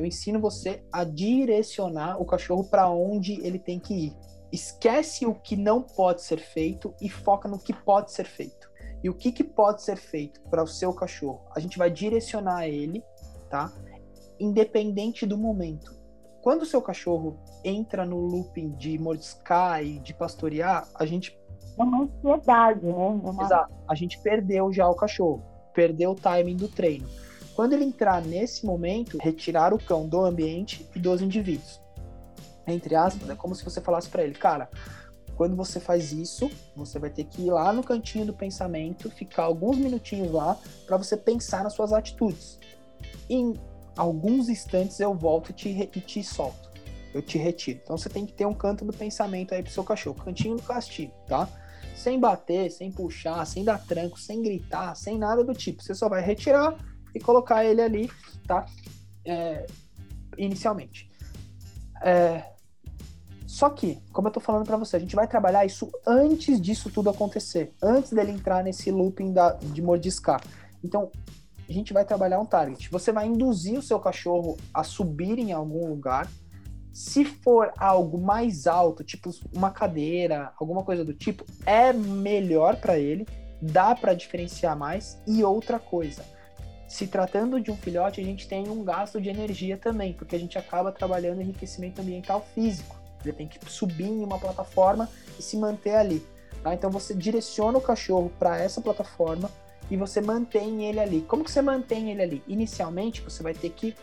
Eu ensino você a direcionar o cachorro para onde ele tem que ir. Esquece o que não pode ser feito e foca no que pode ser feito. E o que, que pode ser feito para o seu cachorro? A gente vai direcionar ele, tá? Independente do momento. Quando o seu cachorro entra no looping de mordiscar e de pastorear, a gente. É uma ansiedade, né? É uma... Exato. A gente perdeu já o cachorro, perdeu o timing do treino. Quando ele entrar nesse momento, retirar o cão do ambiente e dos indivíduos. Entre aspas, é como se você falasse para ele, cara, quando você faz isso, você vai ter que ir lá no cantinho do pensamento, ficar alguns minutinhos lá para você pensar nas suas atitudes. Em alguns instantes eu volto e te, e te solto. Eu te retiro. Então você tem que ter um canto do pensamento aí pro seu cachorro, cantinho do castigo, tá? Sem bater, sem puxar, sem dar tranco, sem gritar, sem nada do tipo. Você só vai retirar e colocar ele ali, tá? É, inicialmente. É, só que, como eu tô falando para você, a gente vai trabalhar isso antes disso tudo acontecer, antes dele entrar nesse looping da, de mordiscar. Então, a gente vai trabalhar um target. Você vai induzir o seu cachorro a subir em algum lugar. Se for algo mais alto, tipo uma cadeira, alguma coisa do tipo, é melhor para ele, dá para diferenciar mais. E outra coisa, se tratando de um filhote, a gente tem um gasto de energia também, porque a gente acaba trabalhando enriquecimento ambiental físico. Ele tem que subir em uma plataforma e se manter ali. Tá? Então você direciona o cachorro para essa plataforma e você mantém ele ali. Como que você mantém ele ali? Inicialmente você vai ter que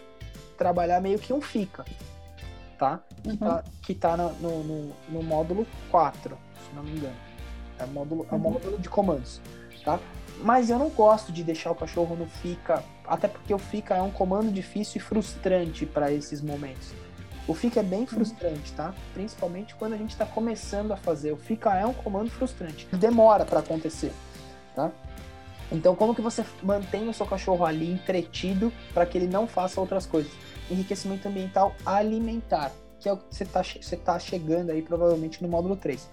trabalhar meio que um fica, tá? Uhum. Que tá, que tá no, no, no, módulo 4, se não me engano. É o módulo, uhum. é o módulo de comandos, tá? Mas eu não gosto de deixar o cachorro no fica, até porque o fica é um comando difícil e frustrante para esses momentos. O fica é bem uhum. frustrante, tá? Principalmente quando a gente está começando a fazer. O fica é um comando frustrante. Demora para acontecer, tá? Então, como que você mantém o seu cachorro ali entretido para que ele não faça outras coisas? Enriquecimento ambiental alimentar, que é o que você está você tá chegando aí provavelmente no módulo 3.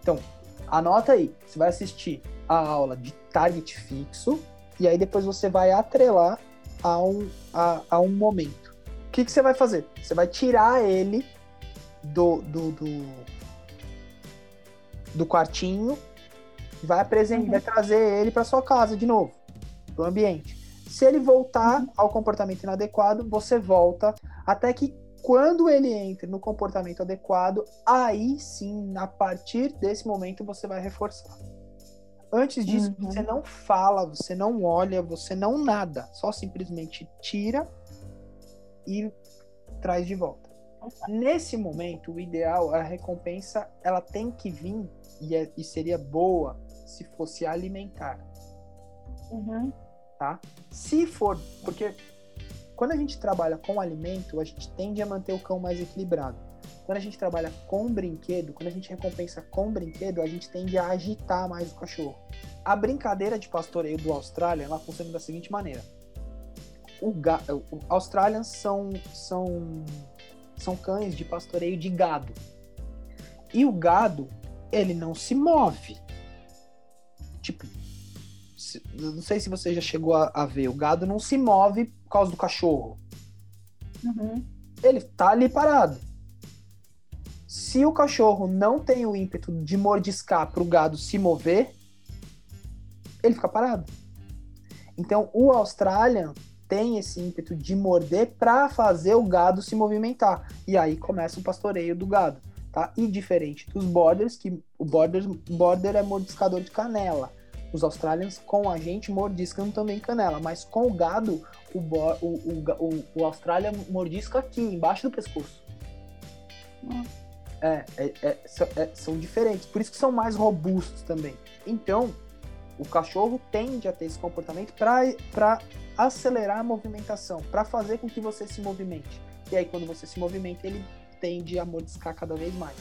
Então, anota aí, você vai assistir a aula de target fixo e aí depois você vai atrelar a um, a, a um momento que, que você vai fazer? Você vai tirar ele do, do, do, do quartinho e vai apresentar, uhum. vai trazer ele para sua casa de novo, para o ambiente. Se ele voltar uhum. ao comportamento inadequado, você volta até que quando ele entre no comportamento adequado, aí sim, a partir desse momento, você vai reforçar. Antes disso, uhum. você não fala, você não olha, você não nada. Só simplesmente tira e traz de volta. Nesse momento, o ideal, a recompensa, ela tem que vir e, é, e seria boa se fosse alimentar. Uhum. Tá? Se for, porque quando a gente trabalha com alimento, a gente tende a manter o cão mais equilibrado. Quando a gente trabalha com brinquedo, quando a gente recompensa com brinquedo, a gente tende a agitar mais o cachorro. A brincadeira de pastoreio do Austrália, ela funciona da seguinte maneira o, ga, o Australians são, são, são cães de pastoreio de gado. E o gado, ele não se move. Tipo, se, não sei se você já chegou a, a, ver, o gado não se move por causa do cachorro. Uhum. Ele tá ali parado. Se o cachorro não tem o ímpeto de mordiscar para o gado se mover, ele fica parado. Então, o Australian tem esse ímpeto de morder para fazer o gado se movimentar. E aí começa o pastoreio do gado, tá? E diferente dos borders, que o border, border é mordiscador de canela. Os australians com a gente mordiscam também canela, mas com o gado, o, o, o, o, Austrália mordisca aqui, embaixo do pescoço. É, é, é, é, são diferentes, por isso que são mais robustos também. Então, o cachorro tende a ter esse comportamento para acelerar a movimentação, para fazer com que você se movimente. E aí, quando você se movimenta, ele tende a mordiscar cada vez mais.